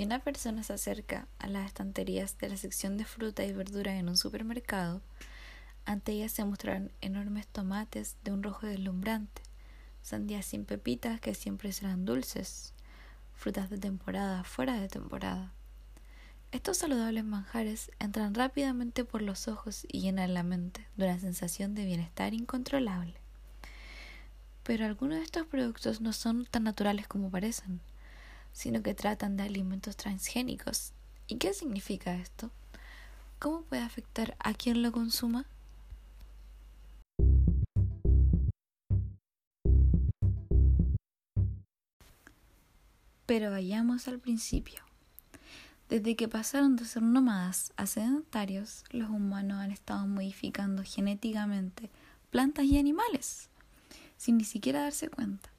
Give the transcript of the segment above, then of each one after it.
Si una persona se acerca a las estanterías de la sección de fruta y verdura en un supermercado, ante ellas se mostrarán enormes tomates de un rojo deslumbrante, sandías sin pepitas que siempre serán dulces, frutas de temporada fuera de temporada. Estos saludables manjares entran rápidamente por los ojos y llenan la mente de una sensación de bienestar incontrolable. Pero algunos de estos productos no son tan naturales como parecen, sino que tratan de alimentos transgénicos. ¿Y qué significa esto? ¿Cómo puede afectar a quien lo consuma? Pero vayamos al principio. Desde que pasaron de ser nómadas a sedentarios, los humanos han estado modificando genéticamente plantas y animales, sin ni siquiera darse cuenta.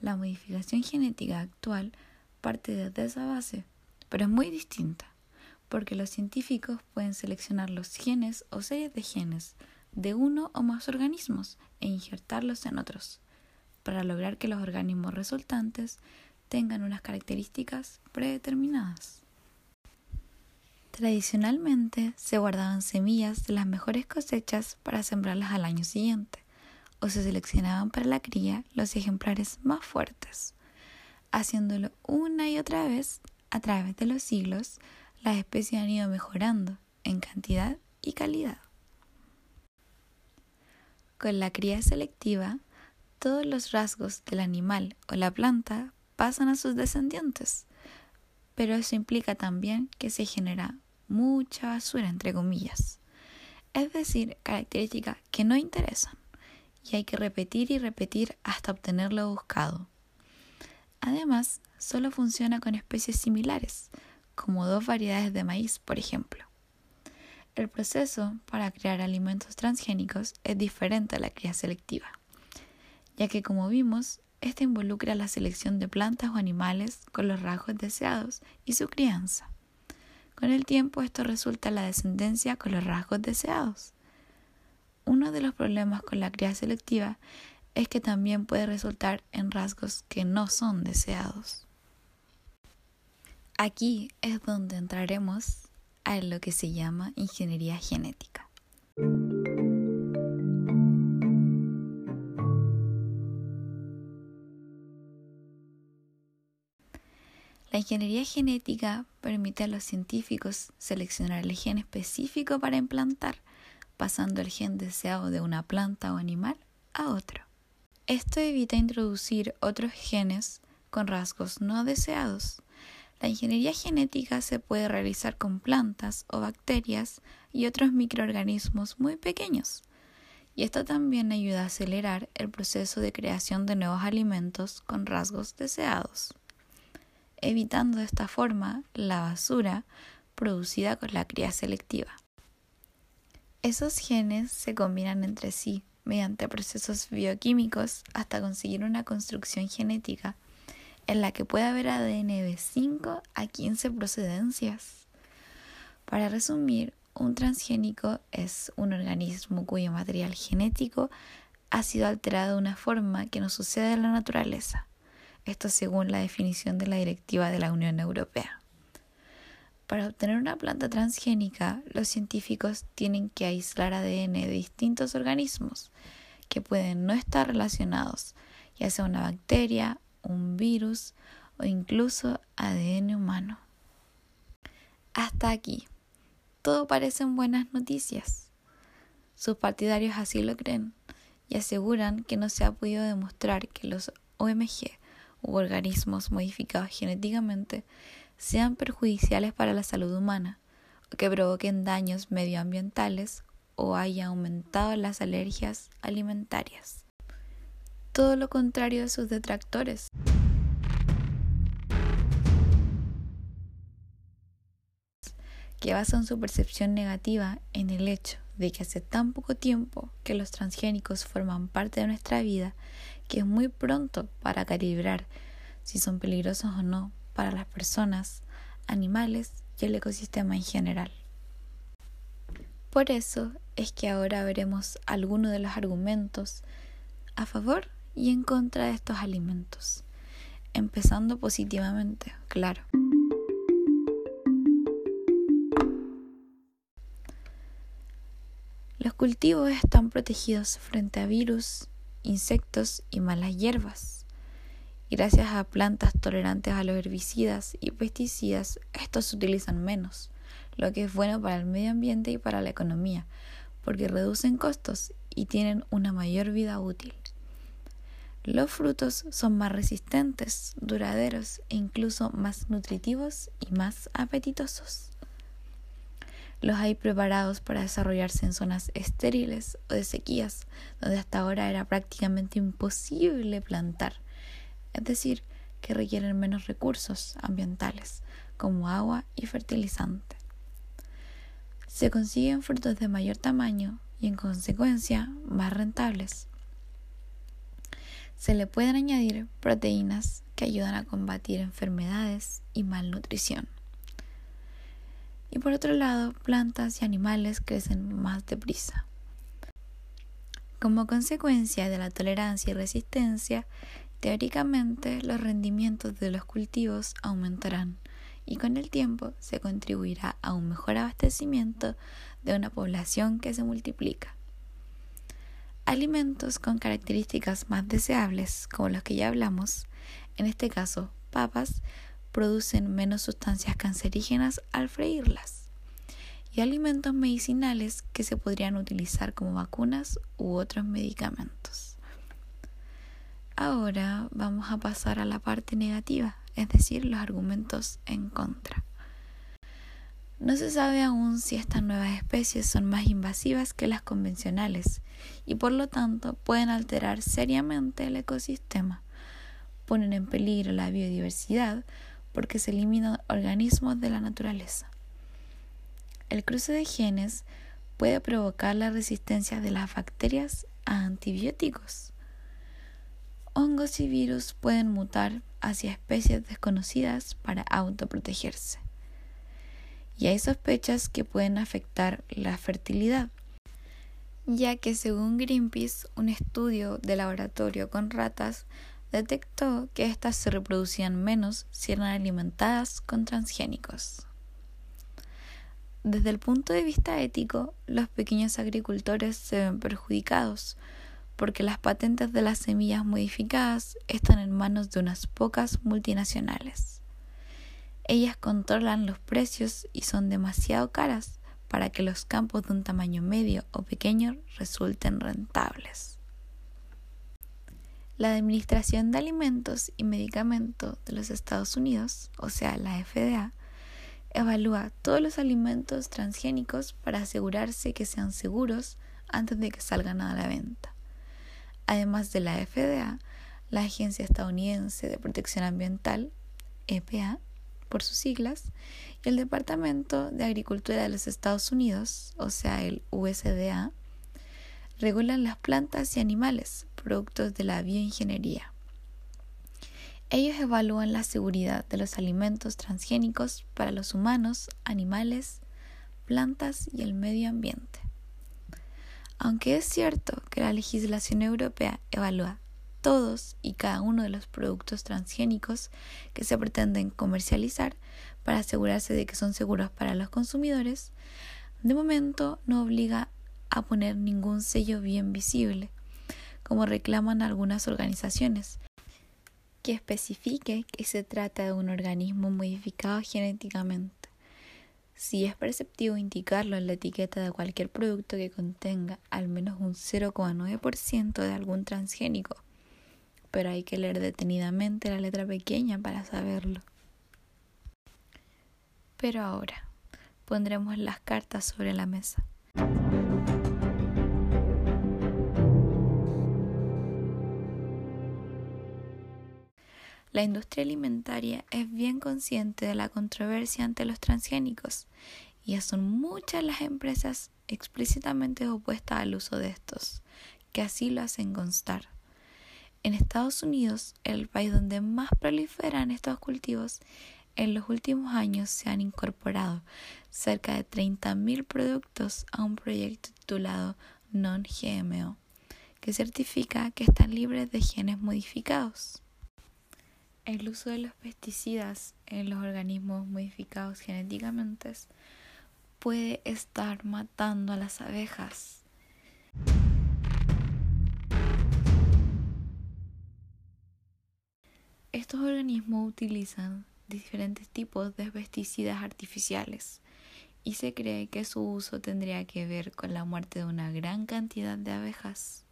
La modificación genética actual parte desde esa base, pero es muy distinta, porque los científicos pueden seleccionar los genes o series de genes de uno o más organismos e injertarlos en otros, para lograr que los organismos resultantes tengan unas características predeterminadas. Tradicionalmente se guardaban semillas de las mejores cosechas para sembrarlas al año siguiente, o se seleccionaban para la cría los ejemplares más fuertes. Haciéndolo una y otra vez, a través de los siglos, las especies han ido mejorando en cantidad y calidad. Con la cría selectiva, todos los rasgos del animal o la planta pasan a sus descendientes. Pero eso implica también que se genera mucha basura, entre comillas. Es decir, características que no interesan y hay que repetir y repetir hasta obtener lo buscado. Además, solo funciona con especies similares, como dos variedades de maíz, por ejemplo. El proceso para crear alimentos transgénicos es diferente a la cría selectiva, ya que como vimos, esta involucra la selección de plantas o animales con los rasgos deseados y su crianza. Con el tiempo esto resulta la descendencia con los rasgos deseados. Uno de los problemas con la cría selectiva es que también puede resultar en rasgos que no son deseados. Aquí es donde entraremos a lo que se llama ingeniería genética. La ingeniería genética permite a los científicos seleccionar el gen específico para implantar, pasando el gen deseado de una planta o animal a otro. Esto evita introducir otros genes con rasgos no deseados. La ingeniería genética se puede realizar con plantas o bacterias y otros microorganismos muy pequeños. Y esto también ayuda a acelerar el proceso de creación de nuevos alimentos con rasgos deseados evitando de esta forma la basura producida con la cría selectiva. Esos genes se combinan entre sí mediante procesos bioquímicos hasta conseguir una construcción genética en la que puede haber ADN de 5 a 15 procedencias. Para resumir, un transgénico es un organismo cuyo material genético ha sido alterado de una forma que no sucede en la naturaleza esto según la definición de la directiva de la Unión Europea. Para obtener una planta transgénica, los científicos tienen que aislar ADN de distintos organismos que pueden no estar relacionados, ya sea una bacteria, un virus o incluso ADN humano. Hasta aquí, todo parecen buenas noticias. Sus partidarios así lo creen y aseguran que no se ha podido demostrar que los OMG u organismos modificados genéticamente sean perjudiciales para la salud humana que provoquen daños medioambientales o haya aumentado las alergias alimentarias. Todo lo contrario de sus detractores. que basan su percepción negativa en el hecho de que hace tan poco tiempo que los transgénicos forman parte de nuestra vida que es muy pronto para calibrar si son peligrosos o no para las personas, animales y el ecosistema en general. Por eso es que ahora veremos algunos de los argumentos a favor y en contra de estos alimentos, empezando positivamente, claro. Los cultivos están protegidos frente a virus, insectos y malas hierbas. Gracias a plantas tolerantes a los herbicidas y pesticidas, estos se utilizan menos, lo que es bueno para el medio ambiente y para la economía, porque reducen costos y tienen una mayor vida útil. Los frutos son más resistentes, duraderos e incluso más nutritivos y más apetitosos. Los hay preparados para desarrollarse en zonas estériles o de sequías, donde hasta ahora era prácticamente imposible plantar, es decir, que requieren menos recursos ambientales, como agua y fertilizante. Se consiguen frutos de mayor tamaño y en consecuencia más rentables. Se le pueden añadir proteínas que ayudan a combatir enfermedades y malnutrición. Y por otro lado, plantas y animales crecen más deprisa. Como consecuencia de la tolerancia y resistencia, teóricamente los rendimientos de los cultivos aumentarán y con el tiempo se contribuirá a un mejor abastecimiento de una población que se multiplica. Alimentos con características más deseables, como los que ya hablamos, en este caso papas, producen menos sustancias cancerígenas al freírlas. Y alimentos medicinales que se podrían utilizar como vacunas u otros medicamentos. Ahora vamos a pasar a la parte negativa, es decir, los argumentos en contra. No se sabe aún si estas nuevas especies son más invasivas que las convencionales y por lo tanto pueden alterar seriamente el ecosistema. Ponen en peligro la biodiversidad porque se eliminan organismos de la naturaleza. El cruce de genes puede provocar la resistencia de las bacterias a antibióticos. Hongos y virus pueden mutar hacia especies desconocidas para autoprotegerse y hay sospechas que pueden afectar la fertilidad, ya que según Greenpeace, un estudio de laboratorio con ratas detectó que éstas se reproducían menos si eran alimentadas con transgénicos. Desde el punto de vista ético, los pequeños agricultores se ven perjudicados, porque las patentes de las semillas modificadas están en manos de unas pocas multinacionales. Ellas controlan los precios y son demasiado caras para que los campos de un tamaño medio o pequeño resulten rentables. La Administración de Alimentos y Medicamentos de los Estados Unidos, o sea, la FDA, evalúa todos los alimentos transgénicos para asegurarse que sean seguros antes de que salgan a la venta. Además de la FDA, la Agencia Estadounidense de Protección Ambiental, EPA, por sus siglas, y el Departamento de Agricultura de los Estados Unidos, o sea, el USDA, regulan las plantas y animales, productos de la bioingeniería. Ellos evalúan la seguridad de los alimentos transgénicos para los humanos, animales, plantas y el medio ambiente. Aunque es cierto que la legislación europea evalúa todos y cada uno de los productos transgénicos que se pretenden comercializar para asegurarse de que son seguros para los consumidores, de momento no obliga a poner ningún sello bien visible, como reclaman algunas organizaciones, que especifique que se trata de un organismo modificado genéticamente. Si es perceptivo indicarlo en la etiqueta de cualquier producto que contenga al menos un 0,9% de algún transgénico, pero hay que leer detenidamente la letra pequeña para saberlo. Pero ahora pondremos las cartas sobre la mesa. La industria alimentaria es bien consciente de la controversia ante los transgénicos y son muchas las empresas explícitamente opuestas al uso de estos, que así lo hacen constar. En Estados Unidos, el país donde más proliferan estos cultivos, en los últimos años se han incorporado cerca de 30.000 productos a un proyecto titulado Non-GMO, que certifica que están libres de genes modificados. El uso de los pesticidas en los organismos modificados genéticamente puede estar matando a las abejas Estos organismos utilizan diferentes tipos de pesticidas artificiales y se cree que su uso tendría que ver con la muerte de una gran cantidad de abejas.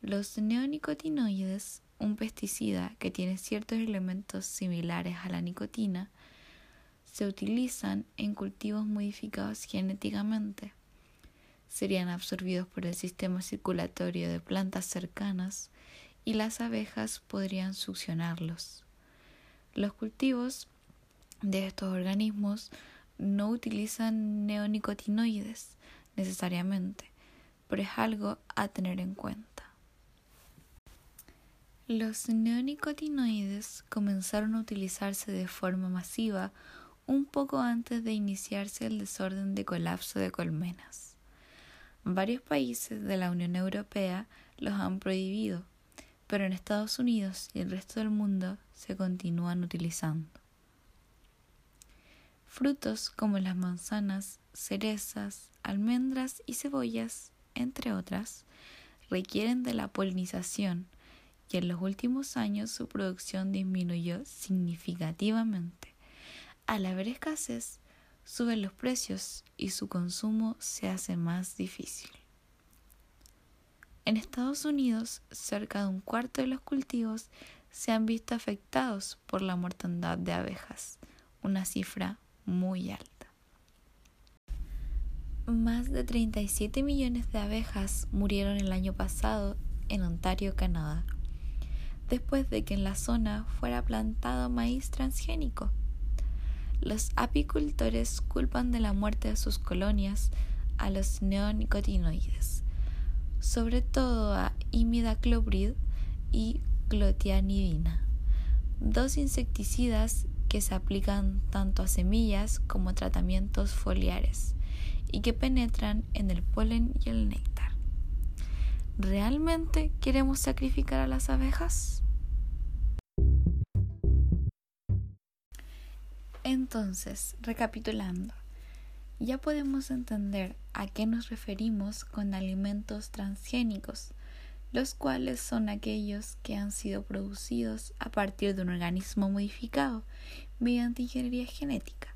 Los neonicotinoides, un pesticida que tiene ciertos elementos similares a la nicotina, se utilizan en cultivos modificados genéticamente. Serían absorbidos por el sistema circulatorio de plantas cercanas y las abejas podrían succionarlos. Los cultivos de estos organismos no utilizan neonicotinoides necesariamente, pero es algo a tener en cuenta. Los neonicotinoides comenzaron a utilizarse de forma masiva un poco antes de iniciarse el desorden de colapso de colmenas. Varios países de la Unión Europea los han prohibido, pero en Estados Unidos y el resto del mundo se continúan utilizando. Frutos como las manzanas, cerezas, almendras y cebollas, entre otras, requieren de la polinización y en los últimos años su producción disminuyó significativamente. Al haber escasez, suben los precios y su consumo se hace más difícil. En Estados Unidos, cerca de un cuarto de los cultivos se han visto afectados por la mortandad de abejas, una cifra muy alta. Más de 37 millones de abejas murieron el año pasado en Ontario, Canadá, después de que en la zona fuera plantado maíz transgénico. Los apicultores culpan de la muerte de sus colonias a los neonicotinoides, sobre todo a imidacloprid y clotianidina, dos insecticidas que se aplican tanto a semillas como a tratamientos foliares y que penetran en el polen y el néctar. ¿Realmente queremos sacrificar a las abejas? Entonces, recapitulando, ya podemos entender a qué nos referimos con alimentos transgénicos los cuales son aquellos que han sido producidos a partir de un organismo modificado mediante ingeniería genética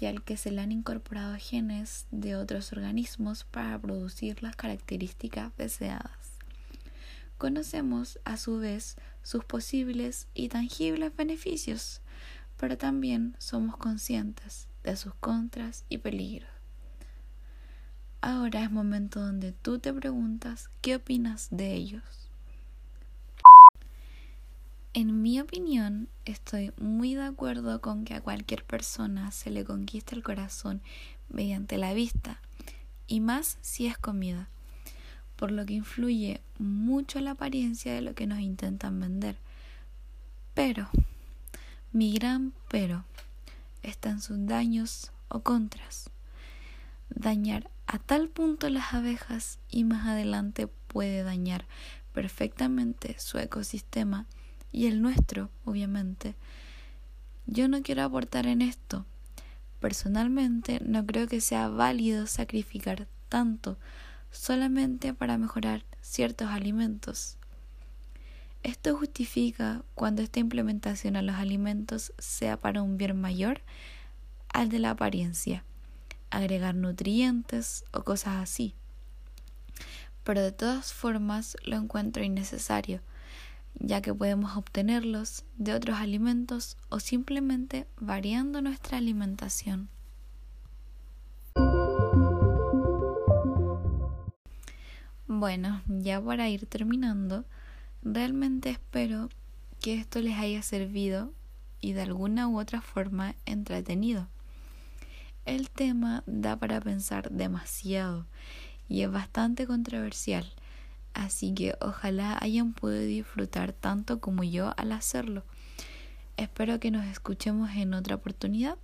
y al que se le han incorporado genes de otros organismos para producir las características deseadas. Conocemos a su vez sus posibles y tangibles beneficios, pero también somos conscientes de sus contras y peligros. Ahora es momento donde tú te preguntas qué opinas de ellos. En mi opinión, estoy muy de acuerdo con que a cualquier persona se le conquiste el corazón mediante la vista, y más si es comida, por lo que influye mucho la apariencia de lo que nos intentan vender. Pero, mi gran pero, está en sus daños o contras. Dañar a tal punto las abejas y más adelante puede dañar perfectamente su ecosistema y el nuestro, obviamente. Yo no quiero aportar en esto. Personalmente no creo que sea válido sacrificar tanto solamente para mejorar ciertos alimentos. Esto justifica cuando esta implementación a los alimentos sea para un bien mayor al de la apariencia agregar nutrientes o cosas así. Pero de todas formas lo encuentro innecesario, ya que podemos obtenerlos de otros alimentos o simplemente variando nuestra alimentación. Bueno, ya para ir terminando, realmente espero que esto les haya servido y de alguna u otra forma entretenido. El tema da para pensar demasiado y es bastante controversial, así que ojalá hayan podido disfrutar tanto como yo al hacerlo. Espero que nos escuchemos en otra oportunidad.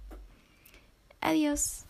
Adiós.